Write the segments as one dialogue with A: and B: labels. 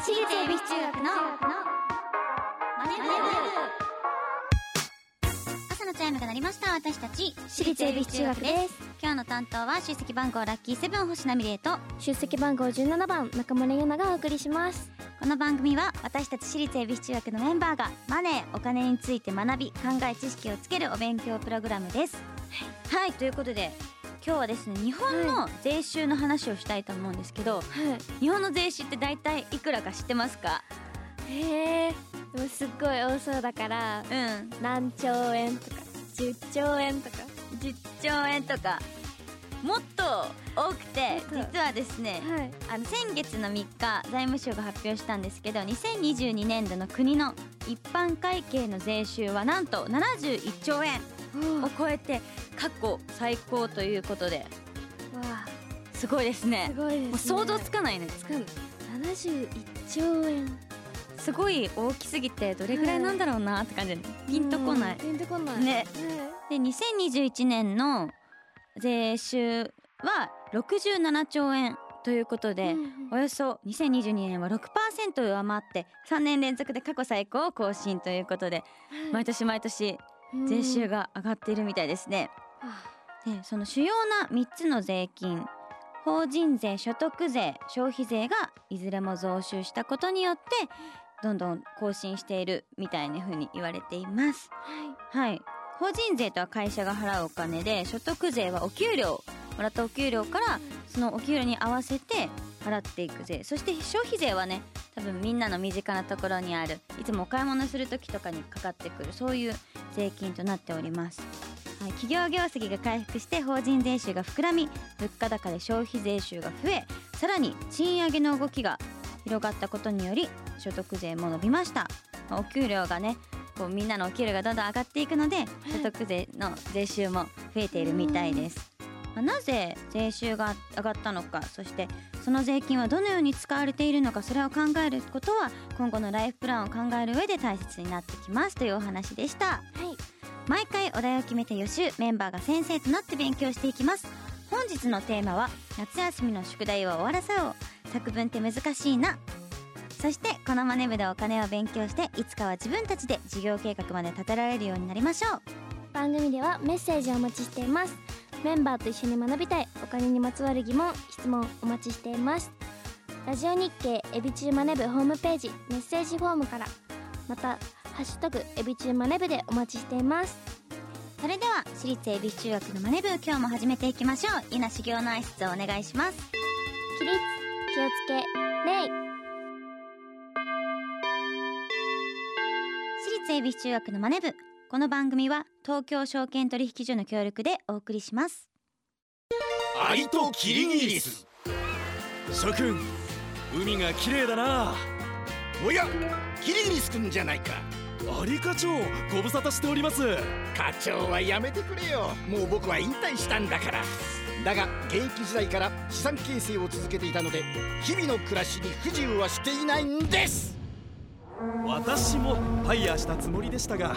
A: 私立恵比寿中学のマネブ朝のチャイムが鳴りました。私たち
B: 私立恵比寿中学です。
A: 今日の担当は出席番号ラッキーセブン星名美玲と
B: 出席番号17番中村ゆながお送りします。
A: この番組は私たち私立恵比寿中学のメンバーがマネーお金について学び考え知識をつけるお勉強プログラムです。はい、ということで今日はですね日本の税収の話をしたいと思うんですけど、
B: は
A: 日本の税収って大体いくらか知ってますか？
B: いへえでもすっごい多そうだから
A: うん。
B: 何兆円とか10兆円とか。
A: 10兆円とか。もっと多くて実はですね
B: はい。
A: あの先月の3日財務省が発表したんですけど2022年度の国の一般会計の税収はなんと71兆円。
B: お
A: を超えて過去最高ということで。
B: わあ。
A: すごいですね。
B: すごいですね。
A: もう想像つかないね。
B: つかん71兆円。
A: すごい大きすぎてどれぐらいなんだろうなって感じでピンとこない。
B: うんピンとこない。
A: ね。で2021年の税収は67兆円ということで、およそ2022年は6%上回って3年連続で過去最高を更新ということで毎年毎年税収
B: が
A: が上がっているみたいですね。でその主要な3つの税金法人税所得税消費税がいずれも増収したことによってどんどん更新しているみたいな風に言われています。はい。法人税とは会社が払うお金で所得税はお給料もらったお給料からそのお給料に合わせて払っていく税。そして消費税はね多分みんなの身近なところにある。いつもお買い物する時とかにかかってくる。そういう税金となっております、はい、企業業績が回復して法人税収が膨らみ物価高で消費税収が増えさらに賃上げの動きが広がったことにより所得税も伸びました。まあお給料がねこうみんなのお給料がどんどん上がっていくので所得税の税収も増えているみたいです。まあなぜ税収が上がったのかそしてその税金はどのように使われているのかそれを考えることは今後のライフプランを考える上で大切になってきますというお話でした。
B: はい。
A: 毎回お題を決めて予習メンバーが先生となって勉強していきます。本日のテーマは夏休みの宿題を終わらせよう。作文って難しいな。そしてこのマネ部でお金を勉強していつかは自分たちで事業計画まで立てられるようになりましょう。
B: 番組ではメッセージをお待ちしていますメンバーと一緒に学びたいお金にまつわる疑問質問お待ちしています。ラジオ日経エビチューマネブホームページメッセージフォームからまたハッシュタグエビチューマネブでお待ちしています。
A: それでは私立恵比寿中学のマネ部今日も始めていきましょう。ゆな修行の挨拶をお願いします。
B: 起立気をつけ礼
A: 私立恵比寿中学のマネ部この番組は東京証券取引所の協力でお送りします。
C: アリとキリギリス。諸君海が綺麗だな。
D: おやキリギリス君じゃないか。
C: アリ課長ご無沙汰しております。
D: 課長はやめてくれよ。もう僕は引退したんだから。だが現役時代から資産形成を続けていたので日々の暮らしに不自由はしていないんです。
C: 私もファイヤーしたつもりでしたが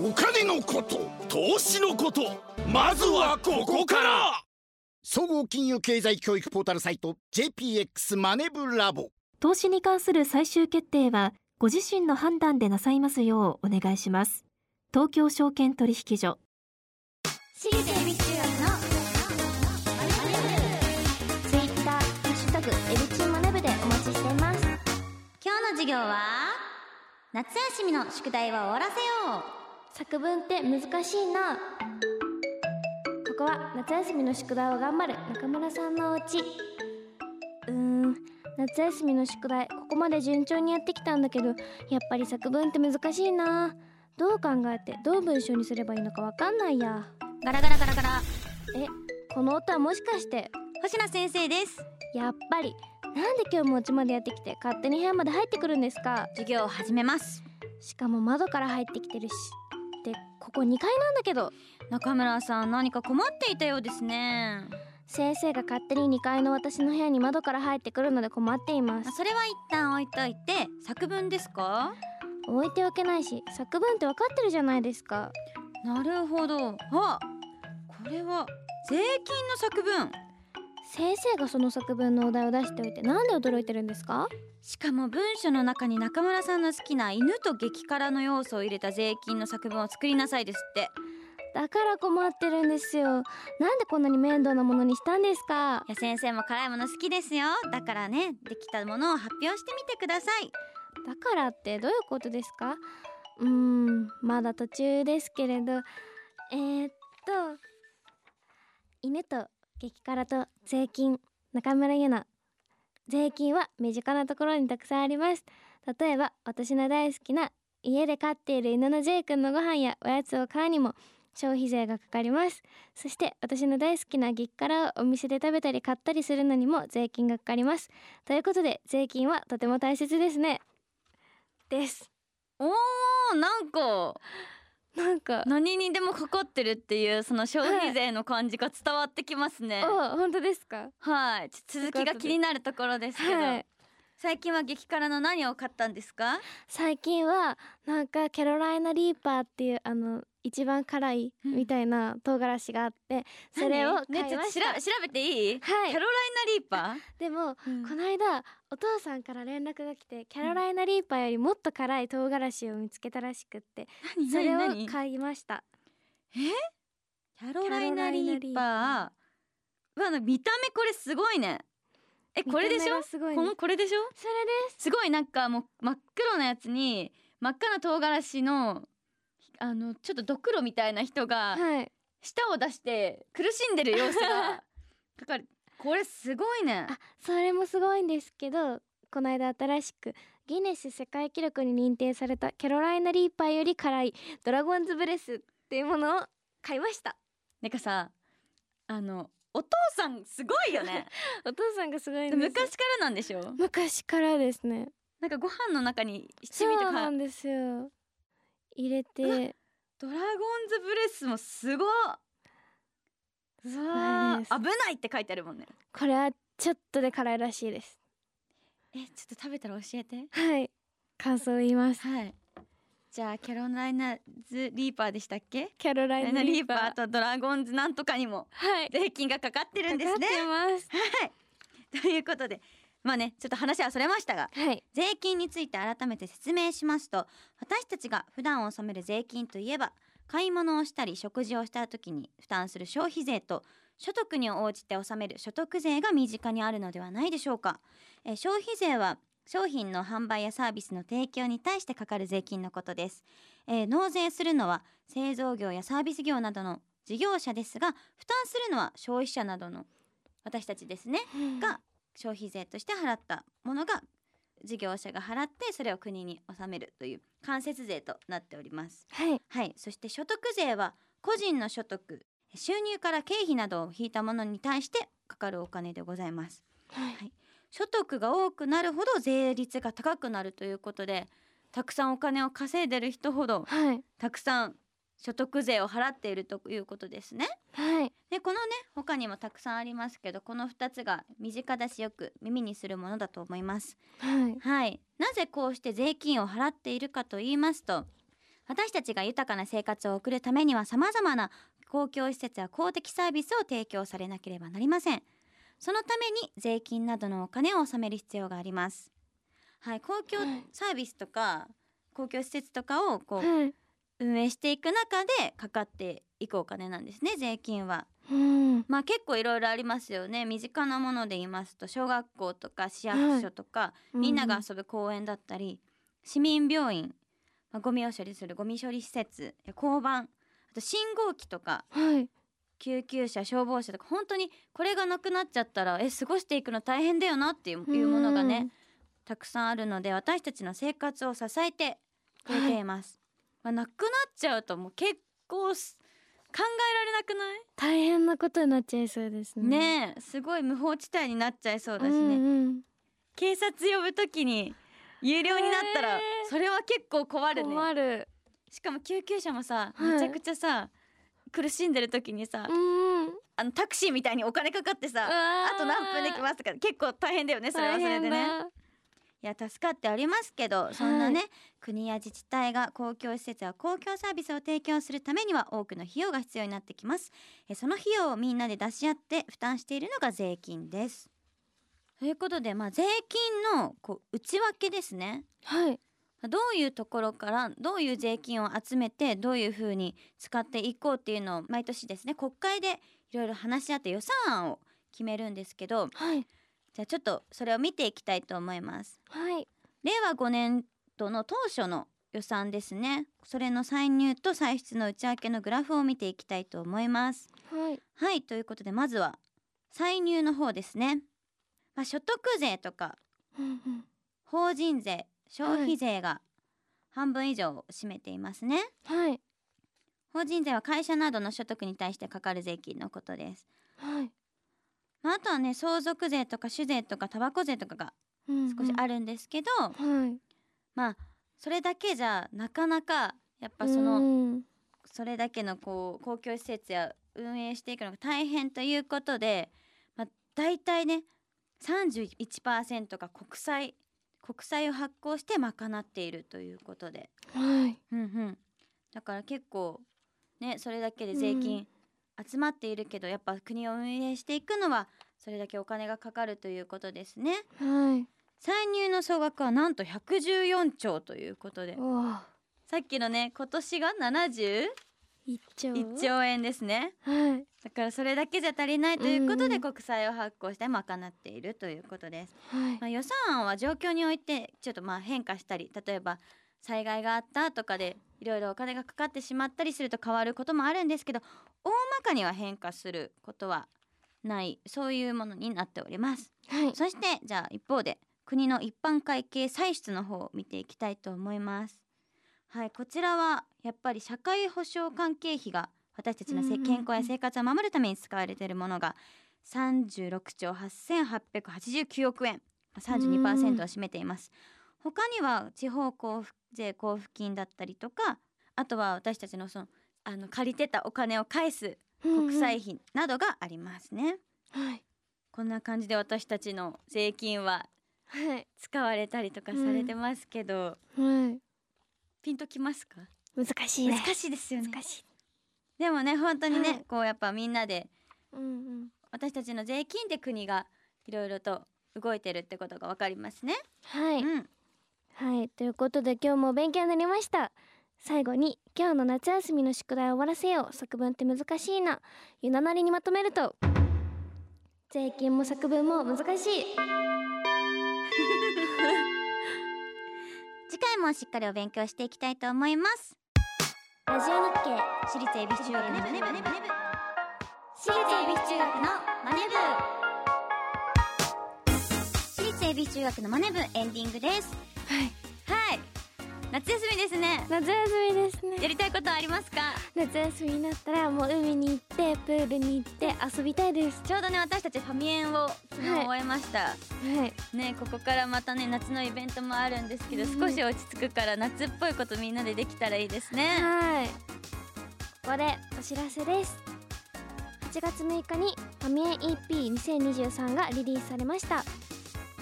D: お金のこと
C: 投資のことまずはここから。
D: 総合金融経済教育ポータルサイト JPX マネブラボ。
E: 投資に関する最終決定はご自身の判断でなさいますようお願いします。東京証券取引所。
A: 私立恵比寿中学のマネ部
B: ツイッターハッシュタグエビチューマネブでお待ちしています。
A: 今日の授業は夏休みの宿題は終わらせよ
B: 作文って難しいな。ここは夏休みの宿題を頑張る中村さんのお家。うーん夏休みの宿題ここまで順調にやってきたんだけどやっぱり作文って難しいな。どう考えてどう文章にすればいいのかわかんないや。
A: うガラガラガラガラ。
B: えこの音はもしかして
A: 星名先生です。
B: やっぱりなんで今日もお家までやってきて勝手に部屋まで入ってくるんですか？
A: 授業を始めます。
B: しかも窓から入ってきてるしでここ2階なんだけど。
A: 中村さん何か困っていたようですね。
B: 先生が勝手に2階の私の部屋に窓から入ってくるので困っています。
A: それは一旦置いといて作文ですか？
B: 置いておけないし作文って分かってるじゃないですか。
A: なるほど。あこれは税金の作文
B: 先生がその作文のお題を出しておいてなんで驚いてるんですか？
A: しかも文章の中に中村さんの好きな犬と激辛の要素を入れた税金の作文を作りなさいですって。
B: だから困ってるんですよ。なんでこんなに面倒なものにしたんですか？
A: いや先生も辛いもの好きですよ。だからねできたものを発表してみてください。
B: だからってどういうことですか？うーんまだ途中ですけれど。えー、っと犬と激辛と税金中村ゆな税金は身近なところにたくさんあります。例えば私の大好きな家で飼っている犬のジェイ君のご飯やおやつを買うにも消費税がかかります。そして私の大好きな激辛をお店で食べたり買ったりするのにも税金がかかります。ということで税金はとても大切ですね。です。
A: おーなんか
B: なんか
A: 何にでもかかってるっていうその消費税の感じが伝わってきますね。
B: お本当ですか？
A: はい。続きが気になるところですけど、
B: はい
A: 最近は激辛の何を買ったんですか？
B: 最近はなんかキャロライナリーパーっていうあの一番辛いみたいな唐辛子があってそれを買いました、
A: ちょっと調べていい、
B: はい。
A: キャロライナリーパ
B: でも、
A: うん。
B: この間お父さんから連絡が来てキャロライナリーパーよりもっと辛い唐辛子を見つけたらしくって
A: ー
B: それを買いました。
A: キャロライナリーパー？うわ見た目これすごいねえこれでしょ？
B: がすごいね。
A: このこれでしょ？
B: それです。
A: すごいなんかもう真っ黒なやつに真っ赤な唐辛子のあのちょっとドクロみたいな人が
B: はい。
A: 舌を出して苦しんでる様子が かかる。これすごいね。
B: あそれもすごいんですけどこの間新しくギネス世界記録に認定されたキャロライナリーパーより辛いドラゴンズブレスっていうものを買いました。
A: なんかさあのお父さんすごいよね。
B: お父さんがすごい
A: 昔からなんでしょ
B: 昔からですね。
A: なんかご飯の中に七味とか
B: なんですよ。入れて。
A: ドラゴンズブレスもすごっ。う
B: そ
A: わ危ないって書いてあるもんね。
B: これはちょっとで辛いらしいです。
A: えちょっと食べたら教えて。
B: はい。感想を言います。
A: はいじゃあキャロライナズリーパーでしたっけ？
B: キャロライナ
A: リ
B: リーパー。
A: ーパーとドラゴンズなんとかにも
B: はい。
A: 税金がかかってるんですね。はい。ということでまあねちょっと話はそれましたが
B: はい。
A: 税金について改めて説明しますと私たちが普段納める税金といえば買い物をしたり食事をした時に負担する消費税と所得に応じて納める所得税が身近にあるのではないでしょうか、えー消費税は商品の販売やサービスの提供に対してかかる税金のことです、えー納税するのは製造業やサービス業などの事業者ですが負担するのは消費者などの私たちですねが消費税として払ったものが事業者が払ってそれを国に納めるという間接税となっております。
B: はい。
A: はい。そして所得税は個人の所得収入から経費などを引いたものに対してかかるお金でございます。
B: はい
A: 所得が多くなるほど税率が高くなるということでたくさんお金を稼いでる人ほど
B: はい。
A: たくさん所得税を払っているということですね。
B: はい。
A: でこのね他にもたくさんありますけどこの2つが身近だしよく耳にするものだと思います。
B: はい。
A: はい。なぜこうして税金を払っているかと言いますと私たちが豊かな生活を送るためには様々な公共施設や公的サービスを提供されなければなりませんそのために税金などのお金を納める必要があります。はい公共
B: はい。
A: サービスとか公共施設とかをこう
B: はい。
A: 運営していく中でかかっていくお金なんですね税金は。
B: うん。
A: まあ結構いろいろありますよね。身近なもので言いますと小学校とか市役所とか、みんなが遊ぶ公園だったり市民病院、まあ、ゴミを処理するゴミ処理施設や交番あと信号機とか
B: はい
A: 救急車消防車とか本当にこれがなくなっちゃったらえ過ごしていくの大変だよなっていうものがねたくさんあるので私たちの生活を支えてくれています、まあ、なくなっちゃうともう結構す考えられなくない？
B: 大変なことになっちゃいそうですね。
A: ねえすごい無法地帯になっちゃいそうだしね、
B: うんうん
A: 警察呼ぶときに有料になったらそれは結構困るね。
B: 困る。
A: しかも救急車もさ
B: はい。
A: めちゃくちゃさ苦しんでる時にさ
B: うん。
A: あのタクシーみたいにお金かかってさあと何分で来ますとか結構大変だよねそれはそれでね。いや助かっておりますけどそんなね、国や自治体が公共施設や公共サービスを提供するためには多くの費用が必要になってきます。えその費用をみんなで出し合って負担しているのが税金です。ということでまあ税金のこう内訳ですね。
B: はい
A: どういうところからどういう税金を集めてどういうふうに使っていこうっていうのを毎年ですね国会でいろいろ話し合って予算案を決めるんですけど
B: はい。
A: じゃあちょっとそれを見ていきたいと思います。
B: はい。
A: 令和5年度の当初の予算ですね。それの歳入と歳出の内訳のグラフを見ていきたいと思います。
B: はい。
A: はいということでまずは歳入の方ですね、まあ、所得税とか法人税消費税が半分以上を占めていますね、
B: はい。
A: 法人税は会社などの所得に対してかかる税金のことです、
B: はい。
A: まあ、あとはね相続税とか酒税とかタバコ税とかが少しあるんですけど、
B: はい。
A: まあそれだけじゃなかなかやっぱその、
B: うん。
A: それだけのこう公共施設や運営していくのが大変ということで、まあ、大体ね31%が国債国債を発行して賄っているということで、
B: はい。
A: うんうん、だから結構ねそれだけで税金集まっているけど、やっぱ国を運営していくのはそれだけお金がかかるということですね。
B: はい。
A: 歳入の総額はなんと114兆ということで。さっきのね今年が71
B: 一丁
A: 兆円ですね。
B: はい。
A: だからそれだけじゃ足りないということで
B: うん。
A: 国債を発行して賄っているということです、
B: はい。
A: まあ、予算案は状況においてちょっとまあ変化したり例えば災害があったとかでいろいろお金がかかってしまったりすると変わることもあるんですけど大まかには変化することはないそういうものになっております。
B: はい。
A: そしてじゃあ一方で国の一般会計歳出の方を見ていきたいと思います。はいこちらはやっぱり社会保障関係費が私たちの健康や生活を守るために使われているものが36兆8889億円32%を占めています。他には地方交付税交付金だったりとかあとは私たちのそのあの借りてたお金を返す国債費などがありますね、
B: はい。
A: こんな感じで私たちの税金は
B: はい。
A: 使われたりとかされてますけど、
B: はい。
A: ピンときますか？
B: 難しいね。
A: 難しいですよね。
B: 難しい。
A: でもね本当にね、
B: はい。
A: こうやっぱみんなで
B: うんうん。
A: 私たちの税金で国がいろいろと動いてるってことがわかりますね、
B: はい。
A: うん。
B: はい。ということで今日もお勉強になりました。最後に今日の夏休みの宿題を終わらせよう。作文って難しいな。ゆななりにまとめると。税金も作文も難しい
A: 次回もしっかりお勉強していきたいと思います。
B: ラジオ日経
A: 私立恵比寿中学のマネブ
B: 私立恵比寿中学のマネ
A: 私立恵比寿中学のマネブエンディングです。
B: 部はい。
A: はい夏休みですね。
B: 夏休みですね。
A: やりたいことありますか？
B: 夏休みになったらもう海に行ってプールに行って遊びたいです。
A: ちょうどね私たちファミエンを昨日
B: はい
A: 終えました、
B: はい。
A: ねここからまたね夏のイベントもあるんですけど、
B: うん。
A: 少し落ち着くから夏っぽいことみんなでできたらいいですね。
B: はい。ここでお知らせです。8月6日にファミエン EP2023 がリリースされました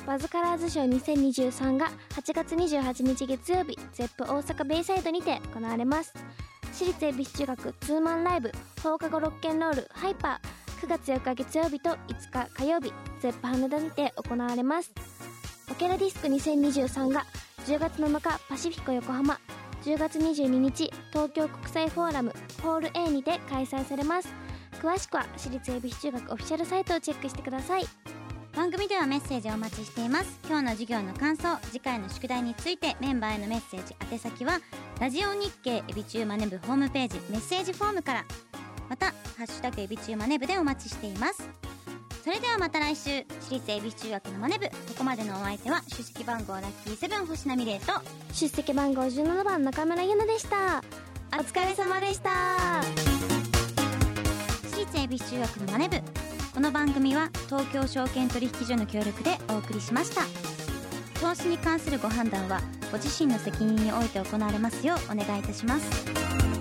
B: バズカラーズショー2023が8月28日月曜日 ZEP 大阪ベイサイドにて行われます。私立恵比寿中学ツーマンライブ放課後ロッケンロールハイパー9月4日月曜日と5日火曜日 ZEP 羽田にて行われます。オケラディスク2023が10月7日パシフィコ横浜10月22日東京国際フォーラムホール A にて開催されます。詳しくは私立恵比寿中学オフィシャルサイトをチェックしてください。
A: 番組ではメッセージをお待ちしています。今日の授業の感想次回の宿題についてメンバーへのメッセージ宛先はラジオ日経エビチューマネブホームページメッセージフォームからまたハッシュタグエビチューマネブでお待ちしています。それではまた来週私立恵比寿中学のマネブ。ここまでのお相手は出席番号ラッキーセブン星名美玲と
B: 出席番号17番中村ゆなでした。お疲れ様でした。
A: 私立恵比寿中学のマネブこの番組は東京証券取引所の協力でお送りしました。投資に関するご判断はご自身の責任において行われますようお願いいたします。